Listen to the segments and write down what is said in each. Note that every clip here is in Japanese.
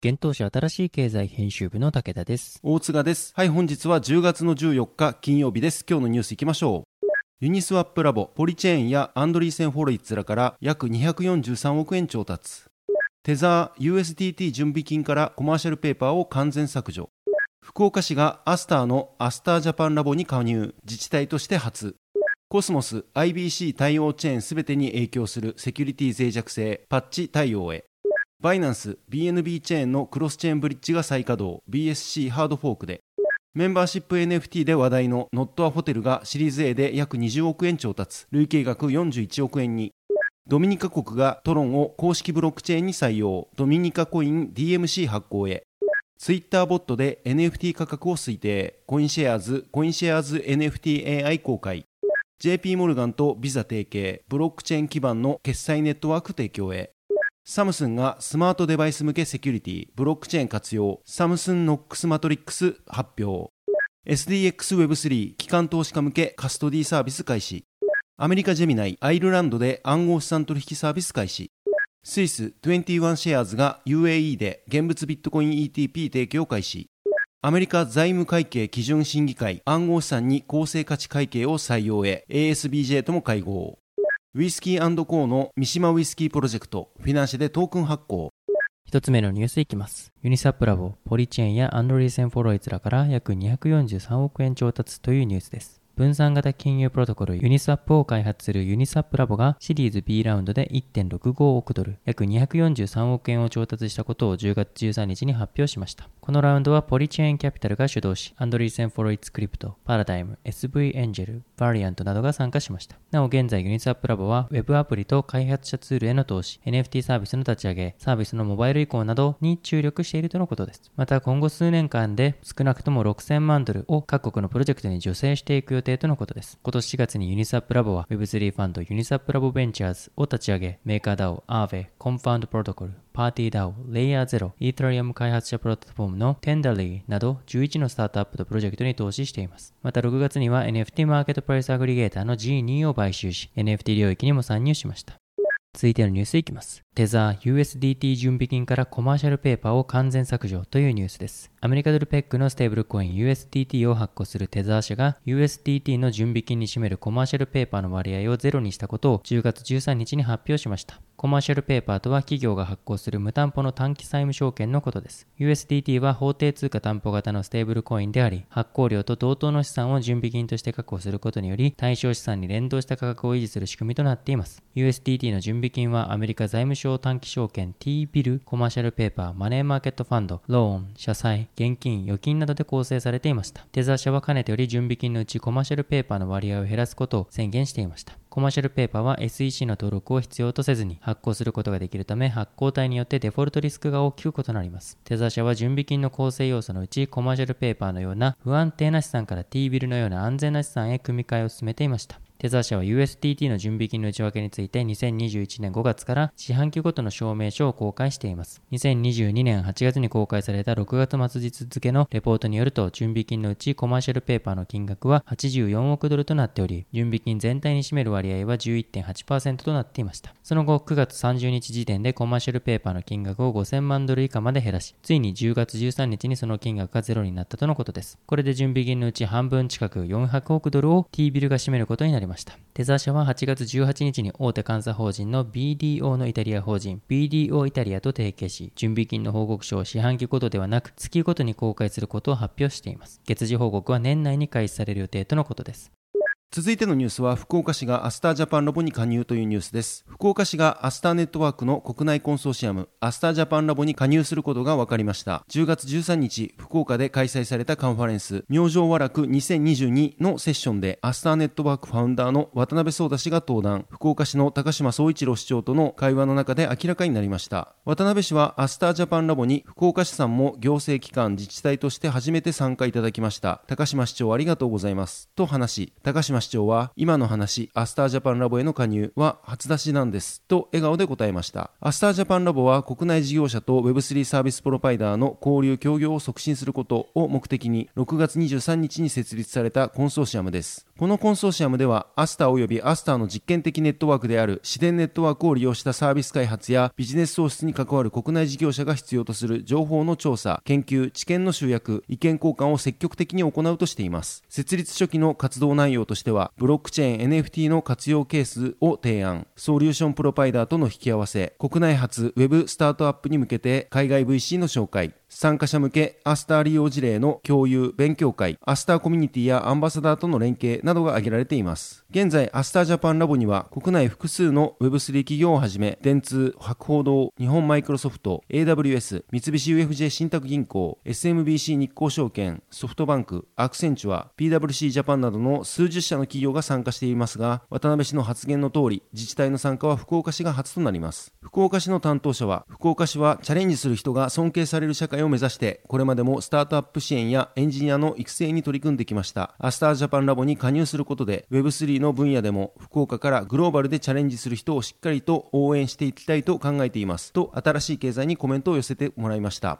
幻冬舎あたらしい経済編集部の武田です。大塚です。はい、本日は10月の14日金曜日です。今日のニュースいきましょう。ユニスワップラボ、ポリチェーンやアンドリーセン・ホロウィッツらから約243億円調達。テザー USDT 準備金からコマーシャルペーパーを完全削除。福岡市がアスターのアスタージャパンラボに加入、自治体として初。コスモス IBC 対応チェーンすべてに影響するセキュリティ脆弱性パッチ対応へ。バイナンス BNB チェーンのクロスチェーンブリッジが再稼働 BSC ハードフォークで。メンバーシップ NFT で話題の NOT A HOTEL がシリーズ A で約20億円調達累計額41億円に。ドミニカ国がトロンを公式ブロックチェーンに採用ドミニカコイン DMC 発行へ。ツイッターボットで NFT 価格を推定コインシェアーズコインシェアーズ NFTAI 公開。JP モルガンとビザ提携ブロックチェーン基盤の決済ネットワーク提供へ。サムスンがスマートデバイス向けセキュリティ、ブロックチェーン活用、サムスンノックスマトリックス発表。SDXWeb3 機関投資家向けカストディサービス開始。アメリカジェミナイ、アイルランドで暗号資産取引サービス開始。スイス21シェアーズが UAE で現物ビットコイン ETP 提供開始。アメリカ財務会計基準審議会暗号資産に公正価値会計を採用へ ASBJ とも会合。ウイスキーコーの三島ウイスキープロジェクト、フィナンシェでトークン発行。一つ目のニュースいきます。ユニスワップラボ、ポリチェーンやアンドリーセン・ホロウィッツらから約243億円調達というニュースです。分散型金融プロトコルユニスワップを開発するユニスワップラボがシリーズ B ラウンドで1.65億ドル、約243億円を調達したことを10月13日に発表しました。このラウンドはポリチェーンキャピタルが主導し、アンドリーセン・ホロウィッツクリプト、パラダイム、SV エンジェル、バリアントなどが参加しました。なお現在ユニスワップラボは Web アプリと開発者ツールへの投資、NFT サービスの立ち上げ、サービスのモバイル移行などに注力しているとのことです。また今後数年間で少なくとも6000万ドルを各国のプロジェクトに助成していく予定とのことです。今年4月にユニスワップラボは Web3 ファンドユニスワップラボベンチャーズを立ち上げ、メーカー DAO、アーヴェ、コンパウンドプロトコル、パーティー DAO、レイヤー0、イーサリアム開発者プラットフォームの Tenderly など11のスタートアップとプロジェクトに投資しています。また6月には NFT マーケットプライスアグリゲーターの G2 を買収し、NFT 領域にも参入しました。続いてのニュースいきます。テザー USDT 準備金からコマーシャルペーパーを完全削除というニュースです。アメリカドルペッグのステーブルコイン USDT を発行するテザー社が USDT の準備金に占めるコマーシャルペーパーの割合をゼロにしたことを10月13日に発表しました。コマーシャルペーパーとは企業が発行する無担保の短期債務証券のことです。USDT は法定通貨担保型のステーブルコインであり、発行量と同等の資産を準備金として確保することにより、対象資産に連動した価格を維持する仕組みとなっています。USDT の準備金はアメリカ財務省短期証券 T ビル、コマーシャルペーパー、マネーマーケットファンド、ローン、社債、現金、預金などで構成されていました。テザー社はかねてより準備金のうちコマーシャルペーパーの割合を減らすことを宣言していました。コマーシャルペーパーは SEC の登録を必要とせずに発行することができるため発行体によってデフォルトリスクが大きく異なります。テザー社は準備金の構成要素のうちコマーシャルペーパーのような不安定な資産から T ビルのような安全な資産へ組み替えを進めていました。テザー社は USDT の準備金の内訳について2021年5月から四半期ごとの証明書を公開しています。2022年8月に公開された6月末日付のレポートによると、準備金のうちコマーシャルペーパーの金額は84億ドルとなっており、準備金全体に占める割合は11.8%となっていました。その後、9月30日時点でコマーシャルペーパーの金額を5000万ドル以下まで減らし、ついに10月13日にその金額がゼロになったとのことです。これで準備金のうち半分近く400億ドルを T ビルが占めることになりますした。テザー社は8月18日に大手監査法人の BDO のイタリア法人 BDO イタリアと提携し、準備金の報告書を四半期ごとではなく月ごとに公開することを発表しています。月次報告は年内に開始される予定とのことです。続いてのニュースは福岡市がアスタージャパンラボに加入というニュースです。福岡市がアスターネットワークの国内コンソーシアムアスタージャパンラボに加入することが分かりました。10月13日福岡で開催されたカンファレンス。明星和楽2022のセッションでアスターネットワークファウンダーの渡辺創太氏が登壇。福岡市の高島宗一郎市長との会話の中で明らかになりました。渡辺氏はアスタージャパンラボに福岡市さんも行政機関自治体として初めて参加いただきました。高島市長ありがとうございます。と話し高島市長は今の話、アスタージャパンラボへの加入は初出しなんです。と笑顔で答えました。アスタージャパンラボは国内事業者と Web3 サービスプロバイダーの交流協業を促進することを目的に6月23日に設立されたコンソーシアムです。このコンソーシアムでは、アスター及びアスターの実験的ネットワークであるシデンネットワークを利用したサービス開発やビジネス創出に関わる国内事業者が必要とする情報の調査、研究、知見の集約、意見交換を積極的に行うとしています。設立初期の活動内容としては、ブロックチェーン NFT の活用ケースを提案、ソリューションプロバイダーとの引き合わせ、国内発 Web スタートアップに向けて海外 VC の紹介、参加者向けアスター利用事例の共有、勉強会、アスターコミュニティやアンバサダーとの連携などが挙げられています。現在、アスタージャパンラボには国内複数の Web3 企業をはじめ、電通、博報堂、日本マイクロソフト、AWS、三菱 UFJ 信託銀行、SMBC 日興証券、ソフトバンク、アクセンチュア、PWC ジャパンなどの数十社の企業が参加していますが、渡辺氏の発言の通り、自治体の参加は福岡市が初となります。福岡市の担当者は、福岡市はチャレンジする人が尊敬される社会会を目指してこれまでもスタートアップ支援やエンジニアの育成に取り組んできました。アスタージャパンラボに加入することで Web3 の分野でも福岡からグローバルでチャレンジする人をしっかりと応援していきたいと考えています。と新しい経済にコメントを寄せてもらいました。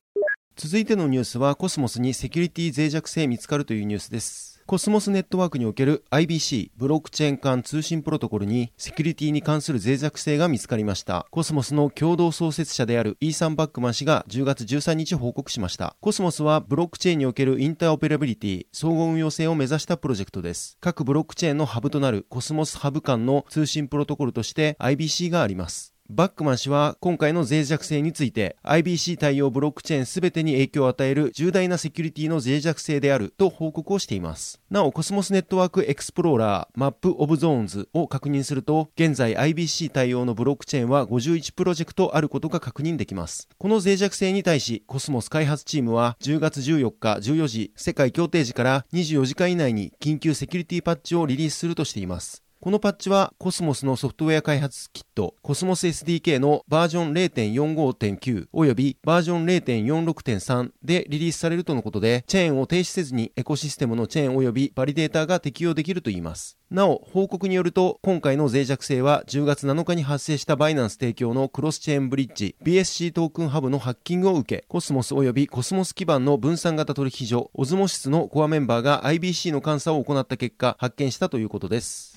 続いてのニュースはコスモスにセキュリティ脆弱性見つかるというニュースです。コスモスネットワークにおける IBC ブロックチェーン間通信プロトコルにセキュリティに関する脆弱性が見つかりました。コスモスの共同創設者であるイーサン・バックマン氏が10月13日報告しました。コスモスはブロックチェーンにおけるインターオペラビリティ、相互運用性を目指したプロジェクトです。各ブロックチェーンのハブとなるコスモスハブ間の通信プロトコルとして IBC があります。バックマン氏は今回の脆弱性について IBC 対応ブロックチェーンすべてに影響を与える重大なセキュリティの脆弱性であると報告をしています。なお、コスモスネットワークエクスプローラーマップオブゾーンズを確認すると、現在 IBC 対応のブロックチェーンは51プロジェクトあることが確認できます。この脆弱性に対し、コスモス開発チームは10月14日14時、世界協定時から24時間以内に緊急セキュリティパッチをリリースするとしています。このパッチはコスモスのソフトウェア開発キットコスモス SDK のバージョン0.45.9およびバージョン0.46.3でリリースされるとのことでチェーンを停止せずにエコシステムのチェーンおよびバリデータが適用できるといいます。なお、報告によると、今回の脆弱性は10月7日に発生したバイナンス提供のクロスチェーンブリッジ BSC トークンハブのハッキングを受け、コスモス及びコスモス基盤の分散型取引所、オズモシスのコアメンバーが IBC の監査を行った結果、発見したということです。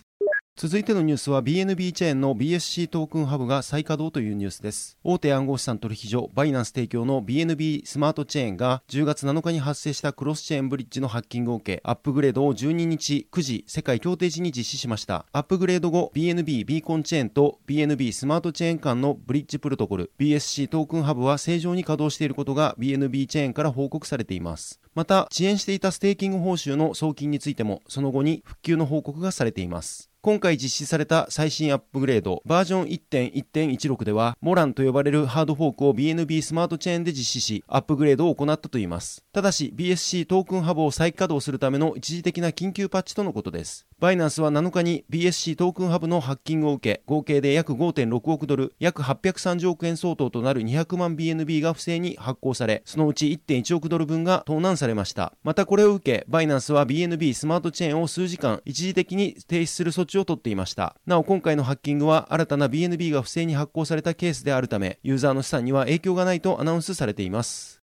続いてのニュースは BNB チェーンの BSC トークンハブが再稼働というニュースです。大手暗号資産取引所バイナンス提供の BNB スマートチェーンが10月7日に発生したクロスチェーンブリッジのハッキングを受けアップグレードを12日9時世界協定時に実施しました。アップグレード後 BNB ビーコンチェーンと BNB スマートチェーン間のブリッジプロトコル BSC トークンハブは正常に稼働していることが BNB チェーンから報告されています。また遅延していたステーキング報酬の送金についてもその後に復旧の報告がされています。今回実施された最新アップグレードバージョン1.1.16ではモランと呼ばれるハードフォークを BNB スマートチェーンで実施しアップグレードを行ったといいます。ただし BSC トークンハブを再稼働するための一時的な緊急パッチとのことです。バイナンスは7日に BSC トークンハブのハッキングを受け、合計で約5.6億ドル、約830億円相当となる200万 BNB が不正に発行され、そのうち1.1億ドル分が盗難されました。またこれを受け、バイナンスは BNB スマートチェーンを数時間一時的に停止する措置を取っていました。なお今回のハッキングは新たな BNB が不正に発行されたケースであるため、ユーザーの資産には影響がないとアナウンスされています。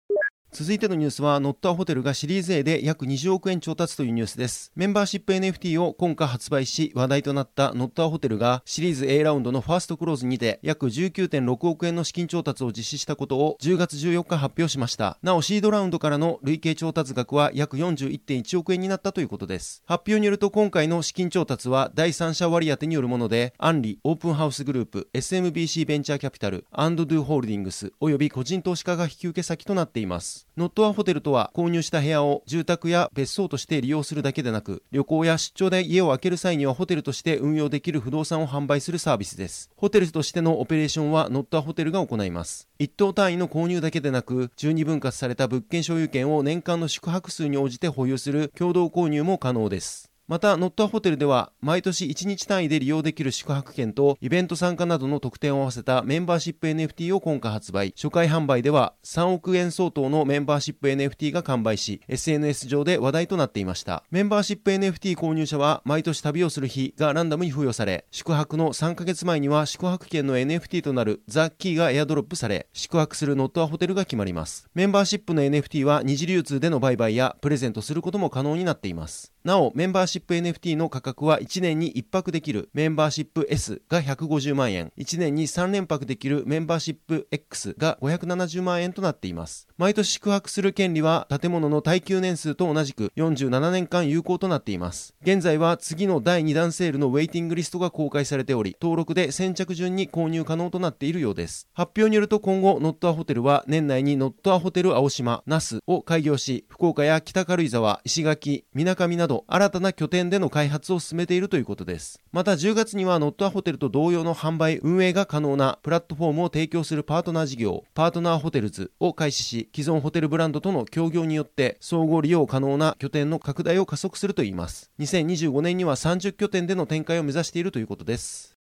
続いてのニュースは、ノットアホテルがシリーズ A で約20億円調達というニュースです。メンバーシップ NFT を今夏発売し、話題となったノットアホテルがシリーズ A ラウンドのファーストクローズにて約19.6億円の資金調達を実施したことを10月14日発表しました。なお、シードラウンドからの累計調達額は約41.1億円になったということです。発表によると今回の資金調達は第三者割当によるもので、アンリ、オープンハウスグループ、SMBC ベンチャーキャピタル、アンドドゥホールディングス、および個人投資家が引き受け先となっています。ノットアホテルとは購入した部屋を住宅や別荘として利用するだけでなく、旅行や出張で家を空ける際にはホテルとして運用できる不動産を販売するサービスです。ホテルとしてのオペレーションはノットアホテルが行います。一棟単位の購入だけでなく、12分割された物件所有権を年間の宿泊数に応じて保有する共同購入も可能です。また、ノットアホテルでは、毎年1日単位で利用できる宿泊券と、イベント参加などの特典を合わせたメンバーシップ NFT を今回発売。初回販売では、3億円相当のメンバーシップ NFT が完売し、SNS 上で話題となっていました。メンバーシップ NFT 購入者は、毎年旅をする日がランダムに付与され、宿泊の3ヶ月前には宿泊券の NFT となるザ・キーがエアドロップされ、宿泊するノットアホテルが決まります。メンバーシップの NFT は二次流通での売買やプレゼントすることも可能になっています。なお、メンバーシップ NFT の価格は1年に1泊できるメンバーシップ S が150万円、1年に3連泊できるメンバーシップ X が570万円となっています。毎年宿泊する権利は建物の耐久年数と同じく47年間有効となっています。現在は次の第2弾セールのウェイティングリストが公開されており、登録で先着順に購入可能となっているようです。発表によると今後、ノットアホテルは年内にノットアホテル青島、那須を開業し、福岡や北軽井沢、石垣、みなかみなどど新たな拠点での開発を進めているということです。また10月にはノットアホテルと同様の販売、運営が可能なプラットフォームを提供するパートナー事業、パートナーホテルズを開始し、既存ホテルブランドとの協業によって総合利用可能な拠点の拡大を加速するといいます。2025年には30拠点での展開を目指しているということです。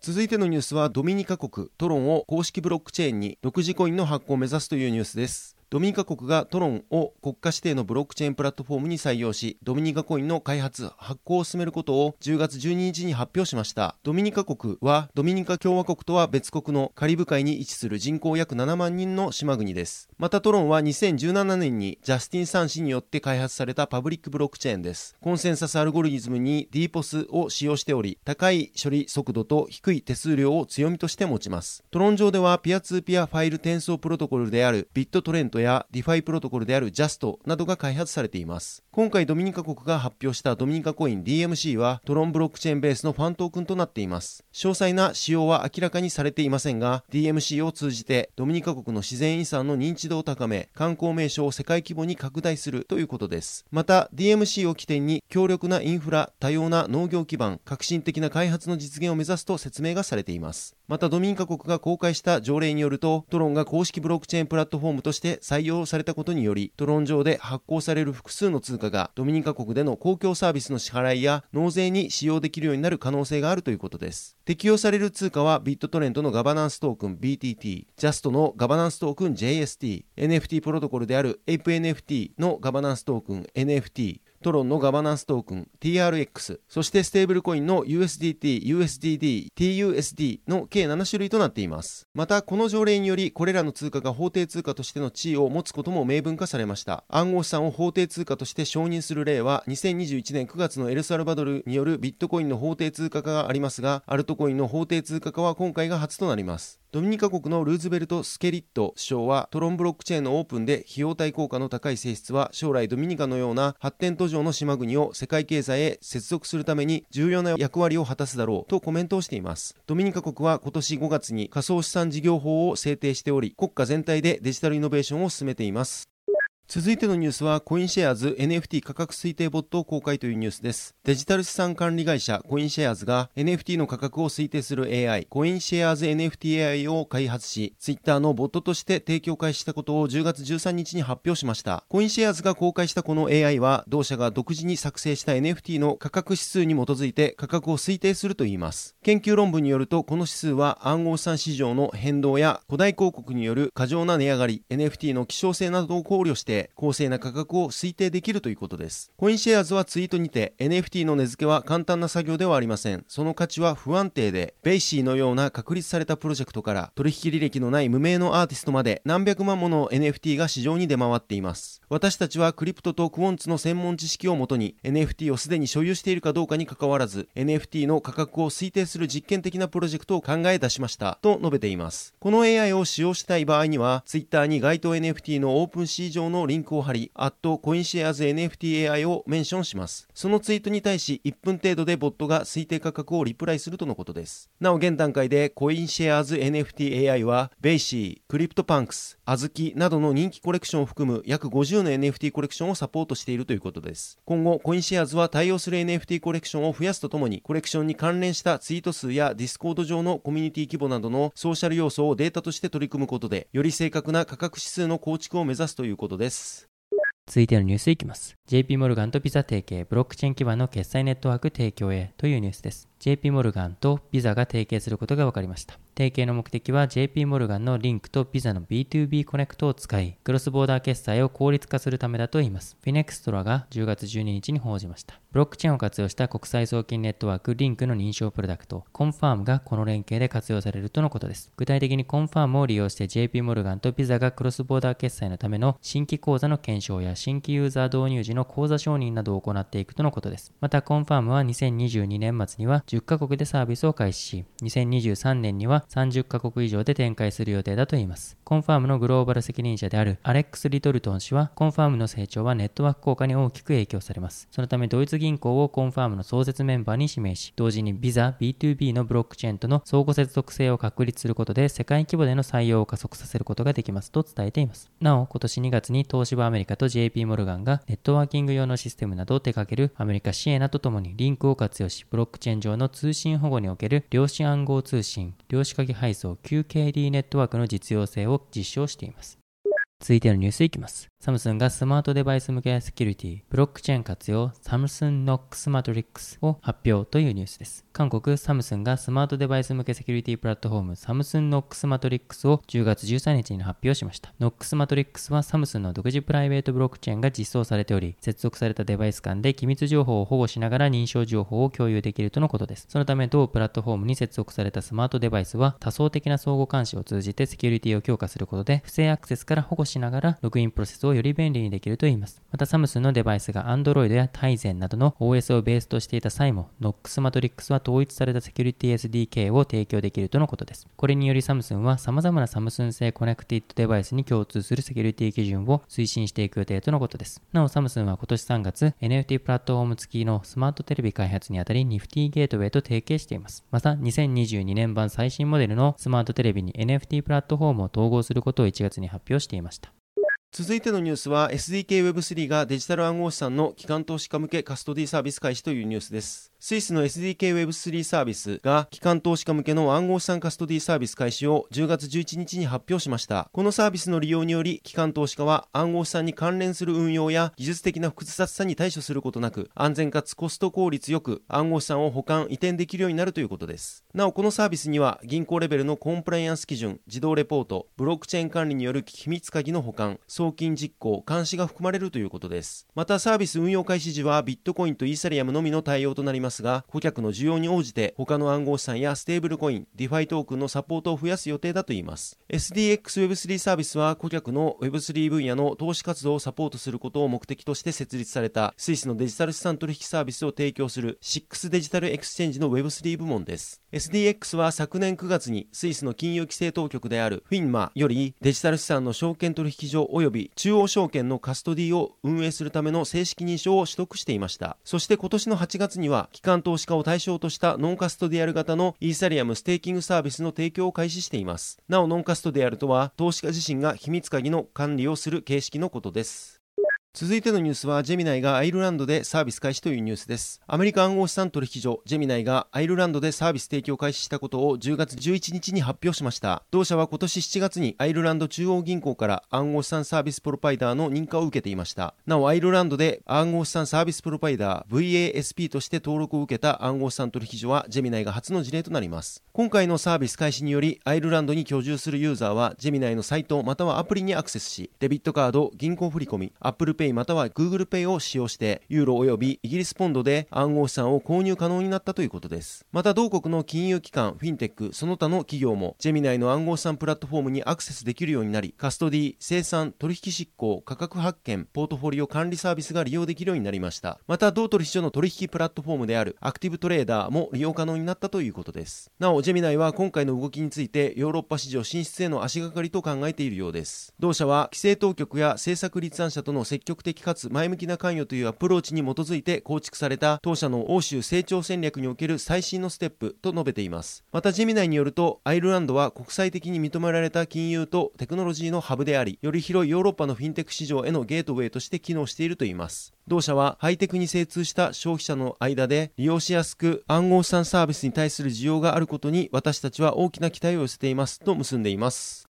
続いてのニュースはドミニカ国トロンを公式ブロックチェーンに独自コインの発行を目指すというニュースです。ドミニカ国がトロンを国家指定のブロックチェーンプラットフォームに採用し、ドミニカコインの開発、発行を進めることを10月12日に発表しました。ドミニカ国は、ドミニカ共和国とは別国のカリブ海に位置する人口約7万人の島国です。またトロンは2017年にジャスティン・サン氏によって開発されたパブリックブロックチェーンです。コンセンサスアルゴリズムに DPoS を使用しており、高い処理速度と低い手数料を強みとして持ちます。トロン上ではピアツーピアファイル転送プロトコルであるビットトレントディファイプロトコルである JUST などが開発されています。今回ドミニカ国が発表したドミニカコイン DMC はトロンブロックチェーンベースのファントークンとなっています。詳細な仕様は明らかにされていませんが、DMC を通じてドミニカ国の自然遺産の認知度を高め、観光名所を世界規模に拡大するということです。また、DMC を起点に強力なインフラ、多様な農業基盤、革新的な開発の実現を目指すと説明がされています。また、ドミニカ国が公開した条例によると、トロンが公式ブロックチェーンプラットフォームとして採用されたことにより、トロン上で発行される複数の通貨がドミニカ国での公共サービスの支払いや納税に使用できるようになる可能性があるということです。適用される通貨はビットトレンドのガバナンストークン BTT、ジャストのガバナンストークン JST、NFT プロトコルである ApeNFT のガバナンストークン NFT、トロンのガバナンストークン TRX、そしてステーブルコインの USDT、USDD、TUSD の計7種類となっています。また、この条例により、これらの通貨が法定通貨としての地位を持つことも明文化されました。暗号資産を法定通貨として承認する例は、2021年9月のエルサルバドルによるビットコインの法定通貨化がありますが、アルトコインの法定通貨化は今回が初となります。ドミニカ国のルーズベルト・スケリット首相はトロンブロックチェーンのオープンで費用対効果の高い性質は将来ドミニカのような発展途上の島国を世界経済へ接続するために重要な役割を果たすだろうとコメントをしています。ドミニカ国は今年5月に仮想資産事業法を制定しており国家全体でデジタルイノベーションを進めています。続いてのニュースは、コインシェアーズ NFT 価格推定ボットを公開というニュースです。デジタル資産管理会社コインシェアーズが NFT の価格を推定する AI、コインシェアーズ NFTAI を開発し、ツイッターのボットとして提供開始したことを10月13日に発表しました。コインシェアーズが公開したこの AI は、同社が独自に作成した NFT の価格指数に基づいて価格を推定するといいます。研究論文によると、この指数は暗号資産市場の変動や誇大広告による過剰な値上がり、NFT の希少性などを考慮して、公正な価格を推定できるということです。コインシェアーズはツイートにて NFT の値付けは簡単な作業ではありません。その価値は不安定で、ベイシーのような確立されたプロジェクトから取引履歴のない無名のアーティストまで何百万もの NFT が市場に出回っています。私たちはクリプトとクォンツの専門知識をもとに NFT をすでに所有しているかどうかに関わらず NFT の価格を推定する実験的なプロジェクトを考え出しましたと述べています。この AI を使用したい場合には Twitter に該当 NFT のオープンシー上のリンクを貼り、アットコインシェアーズ NFTAI をメンションします。そのツイートに対し1分程度でボットが推定価格をリプライするとのことです。なお現段階でコインシェアーズ NFTAI はベイシー、クリプトパンクス、 Azuki などの人気コレクションを含む約50の NFT コレクションをサポートしているということです。今後、コインシェアーズは対応する NFT コレクションを増やすとともに、コレクションに関連したツイート数やディスコード上のコミュニティ規模などのソーシャル要素をデータとして取り込むことで、より正確な価格指数の構築を目指すということです。続いてのニュースいきます。JP モルガンとビザ提携、ブロックチェーン基盤の決済ネットワーク提供へというニュースです。JP モルガンとビザが提携することが分かりました。提携の目的は JP モルガンのリンクとビザの B2B コネクトを使い、クロスボーダー決済を効率化するためだといいます。フィネクストラが10月12日に報じました。ブロックチェーンを活用した国際送金ネットワークリンクの認証プロダクト、コンファームがこの連携で活用されるとのことです。具体的にコンファームを利用して JP モルガンとビザがクロスボーダー決済のための新規口座の検証や新規ユーザー導入時の口座承認などを行っていくとのことです。またコンファームは2022年末には10カ国でサービスを開始し、2023年には30カ国以上で展開する予定だといいます。コンファームのグローバル責任者であるアレックス・リトルトン氏は、コンファームの成長はネットワーク効果に大きく影響されます。そのため、ドイツ銀行をコンファームの創設メンバーに指名し、同時にビザ、B2B のブロックチェーンとの相互接続性を確立することで、世界規模での採用を加速させることができますと伝えています。なお、今年2月に東芝アメリカと JP モルガンがネットワークーキング用のシステムなどを手掛けるアメリカシエナとともにリンクを活用し、ブロックチェーン上の通信保護における量子暗号通信、量子鍵配送 QKD ネットワークの実用性を実証しています。続いてのニュースいきます。サムスンがスマートデバイス向けセキュリティ、ブロックチェーン活用、サムスンノックスマトリックスを発表というニュースです。韓国サムスンがスマートデバイス向けセキュリティプラットフォームサムスンノックスマトリックスを10月13日に発表しました。ノックスマトリックスはサムスンの独自プライベートブロックチェーンが実装されており、接続されたデバイス間で機密情報を保護しながら認証情報を共有できるとのことです。そのため同プラットフォームに接続されたスマートデバイスは多層的な相互監視を通じてセキュリティを強化することで不正アクセスから保護しながらログインプロセスをより便利にできるといいます。またサムスンのデバイスが Android や Tizen などの OS をベースとしていた際も Knox Matrix は統一されたセキュリティ SDK を提供できるとのことです。これによりサムスンは様々なサムスン製コネクティッドデバイスに共通するセキュリティ基準を推進していく予定とのことです。なおサムスンは今年3月 NFT プラットフォーム付きのスマートテレビ開発にあたり Nifty ゲートウェイと提携しています。また2022年版最新モデルのスマートテレビに NFT プラットフォームを統合することを1月に発表していました。続いてのニュースは SDK Web3 がデジタル暗号資産の機関投資家向けカストディサービス開始というニュースです。スイスの SDX Web3 サービスが機関投資家向けの暗号資産カストディサービス開始を10月11日に発表しました。このサービスの利用により、機関投資家は暗号資産に関連する運用や技術的な複雑さに対処することなく、安全かつコスト効率よく暗号資産を保管、移転できるようになるということです。なお、このサービスには銀行レベルのコンプライアンス基準、自動レポート、ブロックチェーン管理による秘密鍵の保管、送金実行、監視が含まれるということです。また、サービス運用開始時はビットコインとイーサリアムのみの対応となりますが、顧客の需要に応じて他の暗号資産やステーブルコイン、 DeFi トークンのサポートを増やす予定だといいます。SDXWeb3 サービスは顧客の Web3 分野の投資活動をサポートすることを目的として設立されたスイスのデジタル資産取引サービスを提供する SIX デジタルエクスチェンジの Web3 部門です。SDX は昨年9月にスイスの金融規制当局である FINMA よりデジタル資産の証券取引所及び中央証券のカストディを運営するための正式認証を取得していました。そして今年の8月には機関投資家を対象としたノンカストディアル型のイーサリアムステーキングサービスの提供を開始しています。なおノンカストディアルとは投資家自身が秘密鍵の管理をする形式のことです。続いてのニュースは、ジェミナイがアイルランドでサービス開始というニュースです。アメリカ暗号資産取引所、ジェミナイがアイルランドでサービス提供開始したことを10月11日に発表しました。同社は今年7月にアイルランド中央銀行から暗号資産サービスプロバイダーの認可を受けていました。なお、アイルランドで暗号資産サービスプロパイダー VASP として登録を受けた暗号資産取引所は、ジェミナイが初の事例となります。今回のサービス開始により、アイルランドに居住するユーザーは、ジェミナイのサイトまたはアプリにアクセスし、デビットカード、銀行振込、Apple Pay または Google Pay を使用して、ユーロ及びイギリスポンドで暗号資産を購入可能になったということです。また同国の金融機関、フィンテック、その他の企業も、ジェミナイの暗号資産プラットフォームにアクセスできるようになり、カストディ、清算、取引執行、価格発見、ポートフォリオ管理サービスが利用できるようになりました。また、同取引所の取引プラットフォームであるアクティブトレーダーも利用可能になったということです。なお、ジェミナイは今回の動きについて、ヨーロッパ市場進出への足がかりと考えているようです。同社は、規制当局や政策立案者との積極的かつ前向きな関与というアプローチに基づいて構築された当社の欧州成長戦略における最新のステップと述べています。またジェミナイによると、アイルランドは国際的に認められた金融とテクノロジーのハブであり、より広いヨーロッパのフィンテック市場へのゲートウェイとして機能しているといいます。同社はハイテクに精通した消費者の間で利用しやすく暗号資産サービスに対する需要があることに私たちは大きな期待を寄せていますと結んでいます。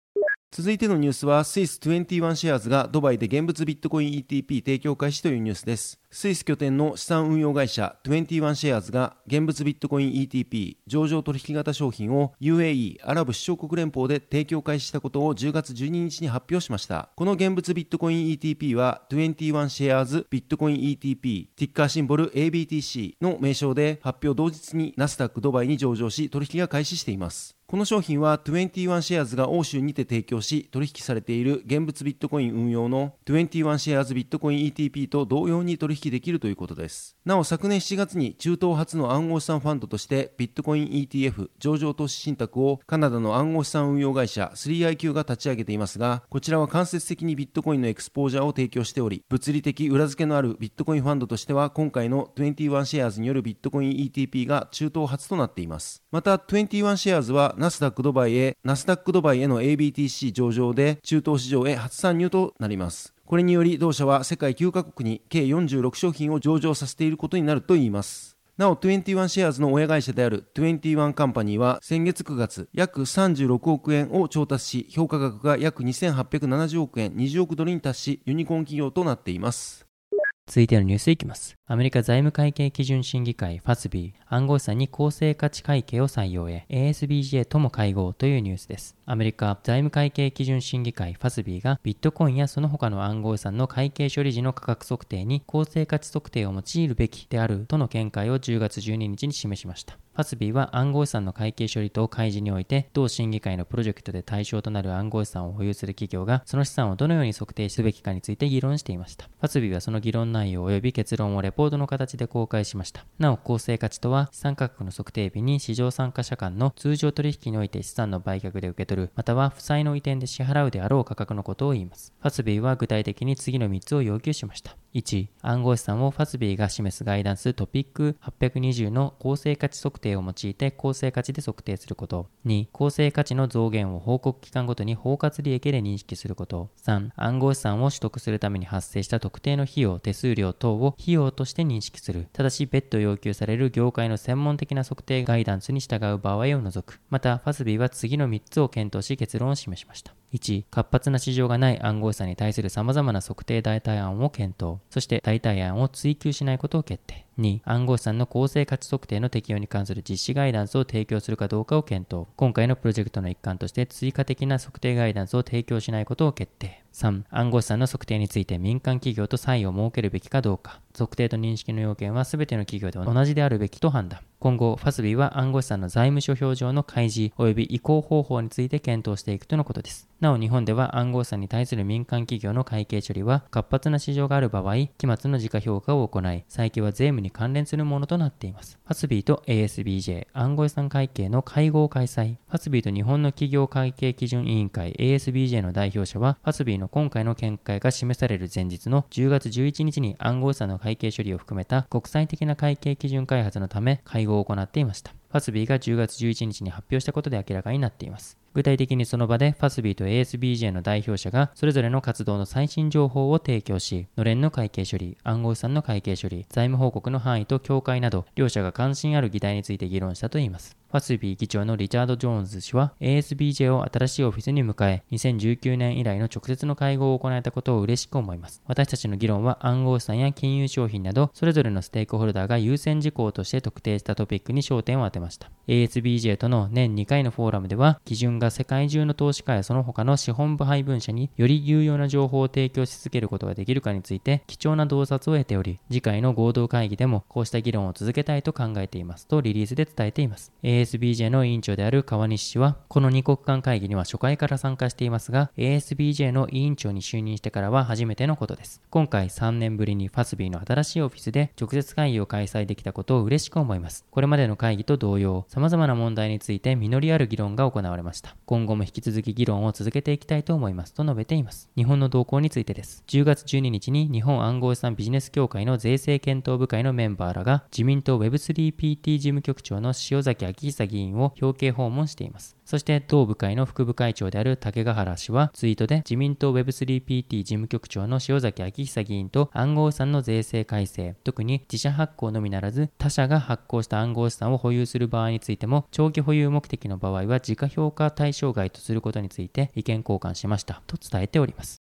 続いてのニュースはスイス21シェアーズがドバイで現物ビットコイン ETP 提供開始というニュースです。スイス拠点の資産運用会社21シェアーズが現物ビットコイン ETP 上場取引型商品を UAE アラブ首長国連邦で提供開始したことを10月12日に発表しました。この現物ビットコイン ETP は21シェアーズビットコイン ETP ティッカーシンボル ABTC の名称で発表同日にナスダックドバイに上場し取引が開始しています。この商品は21シェアーズが欧州にて提供し取引されている現物ビットコイン運用の21シェアーズビットコイン ETP と同様に取引できるということです。なお昨年7月に中東初の暗号資産ファンドとしてビットコイン ETF 上場投資信託をカナダの暗号資産運用会社 3IQ が立ち上げていますがこちらは間接的にビットコインのエクスポージャーを提供しており物理的裏付けのあるビットコインファンドとしては今回の21シェアーズによるビットコイン ETP が中東初となっています。また21シェアズはナスダックドバイへ、ナスダックドバイへの ABTC 上場で中東市場へ初参入となります。これにより同社は世界9カ国に計46商品を上場させていることになるといいます。なお、21シェアーズの親会社である21カンパニーは先月9月約36億円を調達し、評価額が約2870億円、20億ドルに達し、ユニコーン企業となっています。続いてのニュースいきます。アメリカ財務会計基準審議会ファスビー暗号資産に公正価値会計を採用へ ASBJ とも会合というニュースです。アメリカ財務会計基準審議会ファスビーがビットコインやその他の暗号資産の会計処理時の価格測定に公正価値測定を用いるべきであるとの見解を10月12日に示しました。ファスビーは暗号資産の会計処理と開示において、同審議会のプロジェクトで対象となる暗号資産を保有する企業が、その資産をどのように測定すべきかについて議論していました。ファスビーはその議論内容及び結論をレポートの形で公開しました。なお、公正価値とは、資産価格の測定日に市場参加者間の通常取引において資産の売却で受け取る、または負債の移転で支払うであろう価格のことを言います。ファスビーは具体的に次の3つを要求しました。1、暗号資産をファスビーが示すガイダンストピック820の公正価値測定を用いて公正価値で測定すること。2、公正価値の増減を報告期間ごとに包括利益で認識すること。3、暗号資産を取得するために発生した特定の費用、手数料等を費用として認識する。ただし、別途要求される業界の専門的な測定ガイダンスに従う場合を除く。また、ファスビーは次の3つを検討し結論を示しました。1、活発な市場がない暗号資産に対する様々な測定代替案を検討。そして代替案を追求しないことを決定。2、暗号資産の公正価値測定の適用に関する実施ガイダンスを提供するかどうかを検討。今回のプロジェクトの一環として追加的な測定ガイダンスを提供しないことを決定。3、暗号資産の測定について民間企業と差異を設けるべきかどうか。測定と認識の要件は全ての企業で同じであるべきと判断。今後、ファスビーは暗号資産の財務諸表上の開示及び移行方法について検討していくとのことです。なお、日本では暗号資産に対する民間企業の会計処理は活発な市場がある場合、期末の時価評価を行い、最近は税務に関連するものとなっています。ファスビーと ASBJ 暗号資産会計の会合開催。ファスビーと日本の企業会計基準委員会 ASBJ の代表者は、ファスビーの今回の見解が示される前日の10月11日に暗号資産の会計処理を含めた国際的な会計基準開発のため会合を行っていました。ファスビーが10月11日に発表したことで明らかになっています。具体的にその場でファスビーと ASBJ の代表者がそれぞれの活動の最新情報を提供し、のれんの会計処理、暗号資産の会計処理、財務報告の範囲と境界など、両者が関心ある議題について議論したといいます。ファスビー議長のリチャード・ジョーンズ氏は ASBJ を新しいオフィスに迎え、2019年以来の直接の会合を行えたことを嬉しく思います。私たちの議論は暗号資産や金融商品など、それぞれのステークホルダーが優先事項として特定したトピックに焦点を当てました。ASBJ との年2回のフォーラムでは、基準がが世界中の投資家やその他の資本部配分者により有用な情報を提供し続けることができるかについて貴重な洞察を得ており、次回の合同会議でもこうした議論を続けたいと考えていますとリリースで伝えています。ASBJ の委員長である川西氏は、この2国間会議には初回から参加していますが、ASBJ の委員長に就任してからは初めてのことです。今回3年ぶりにファスビーの新しいオフィスで直接会議を開催できたことを嬉しく思います。これまでの会議と同様、様々な問題について実りある議論が行われました。今後も引き続き議論を続けていきたいと思いますと述べています。日本の動向についてです。10月12日に日本暗号資産ビジネス協会の税制検討部会のメンバーらが自民党 Web3PT 事務局長の塩崎明久議員を表敬訪問しています。そして同部会の副部会長である竹ヶ原氏はツイートで自民党 Web3PT 事務局長の塩崎明久議員と暗号資産の税制改正、特に自社発行のみならず他社が発行した暗号資産を保有する場合についても長期保有目的の場合は自家評価対対象外とすることについて意見交換しましたと伝えております。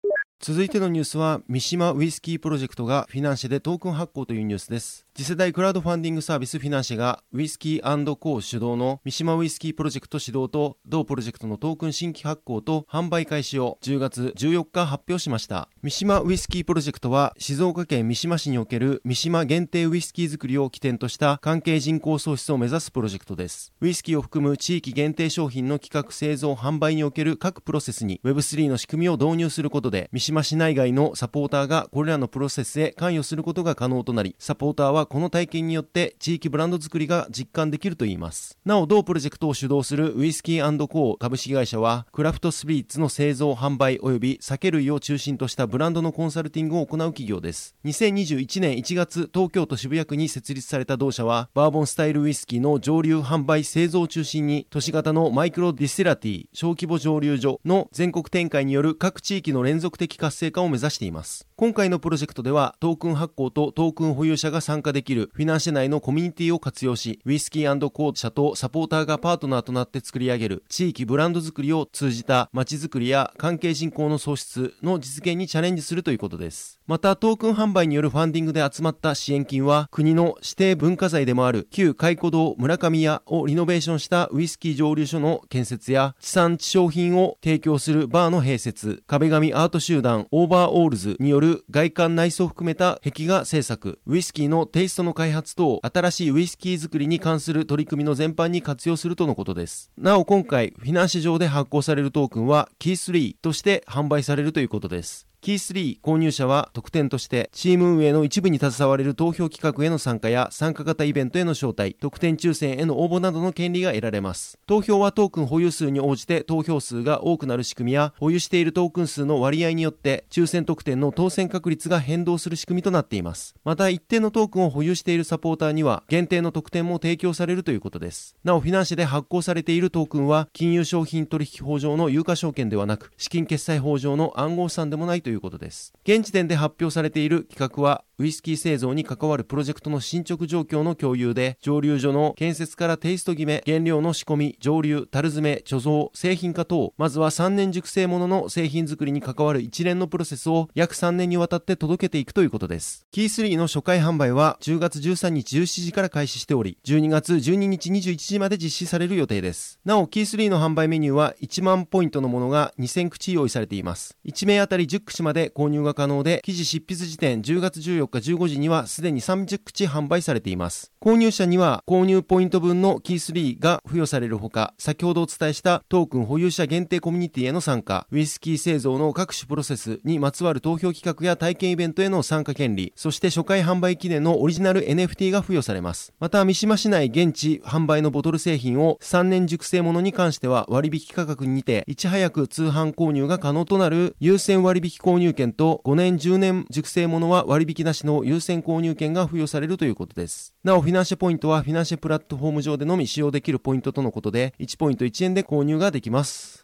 続いてのニュースは三島ウイスキープロジェクトがフィナンシェでトークン発行というニュースです。次世代クラウドファンディングサービスフィナンシェがウイスキーコー主導の三島ウイスキープロジェクト始動と同プロジェクトのトークン新規発行と販売開始を10月14日発表しました。三島ウイスキープロジェクトは静岡県三島市における三島限定ウイスキー作りを起点とした関係人口創出を目指すプロジェクトです。ウイスキーを含む地域限定商品の企画製造販売における各プロセスに Web3 の仕組みを導入することで三島市内外のサポーターがこれらのプロセスへ関与することが可能となりサポーターはこの体験によって地域ブランド作りが実感できるといいます。なお同プロジェクトを主導するウイスキーコー株式会社はクラフトスピリッツの製造販売及び酒類を中心としたブランドのコンサルティングを行う企業です。2021年1月東京都渋谷区に設立された同社はバーボンスタイルウイスキーの蒸留販売製造を中心に都市型のマイクロディスティラリー小規模蒸留所の全国展開による各地域の連続的活性化を目指しています。今回のプロジェクトではトークン発行とトークン保有者が参加できるフィナンシェ内のコミュニティを活用しウイスキーコー社とサポーターがパートナーとなって作り上げる地域ブランド作りを通じた街づくりや関係人口の創出の実現にチャレンジするということです。またトークン販売によるファンディングで集まった支援金は国の指定文化財でもある旧海古堂村上屋をリノベーションしたウイスキー蒸留所の建設や地産地消品を提供するバーの併設壁画アート集団オーバーオールズによる外観内装を含めた壁画制作ウイスキーのテイストの開発等新しいウイスキー作りに関する取り組みの全般に活用するとのことです。なお今回フィナンシェ上で発行されるトークンはキー3として販売されるということです。キー3購入者は特典としてチーム運営の一部に携われる投票企画への参加や参加型イベントへの招待、特典抽選への応募などの権利が得られます。投票はトークン保有数に応じて投票数が多くなる仕組みや保有しているトークン数の割合によって抽選特典の当選確率が変動する仕組みとなっています。また一定のトークンを保有しているサポーターには限定の特典も提供されるということです。なおフィナンシェで発行されているトークンは金融商品取引法上の有価証券ではなく資金決済法上の暗号資産でもないといういうことです。現時点で発表されている企画はウイスキー製造に関わるプロジェクトの進捗状況の共有で、蒸留所の建設からテイスト決め、原料の仕込み、蒸留、樽詰め、貯蔵、製品化等、まずは3年熟成ものの製品作りに関わる一連のプロセスを約3年にわたって届けていくということです。キー3の初回販売は10月13日17時から開始しており、12月12日21時まで実施される予定です。なお、キー3の販売メニューは1万ポイントのものが2000口用意されています。1名あたり10口まで購入が可能で、記事執筆時点10月14日15時にはすでに30口販売されています。購入者には購入ポイント分のキー3が付与されるほか、先ほどお伝えしたトークン保有者限定コミュニティへの参加、ウイスキー製造の各種プロセスにまつわる投票企画や体験イベントへの参加権利、そして初回販売記念のオリジナル NFT が付与されます。また、三島市内現地販売のボトル製品を3年熟成ものに関しては割引価格にて、いち早く通販購入が可能となる優先割引購入券と5年10年熟成ものは割引なしの優先購入券が付与されるということです。なお、フィナンシェポイントはフィナンシェプラットフォーム上でのみ使用できるポイントとのことで、1ポイント1円で購入ができます。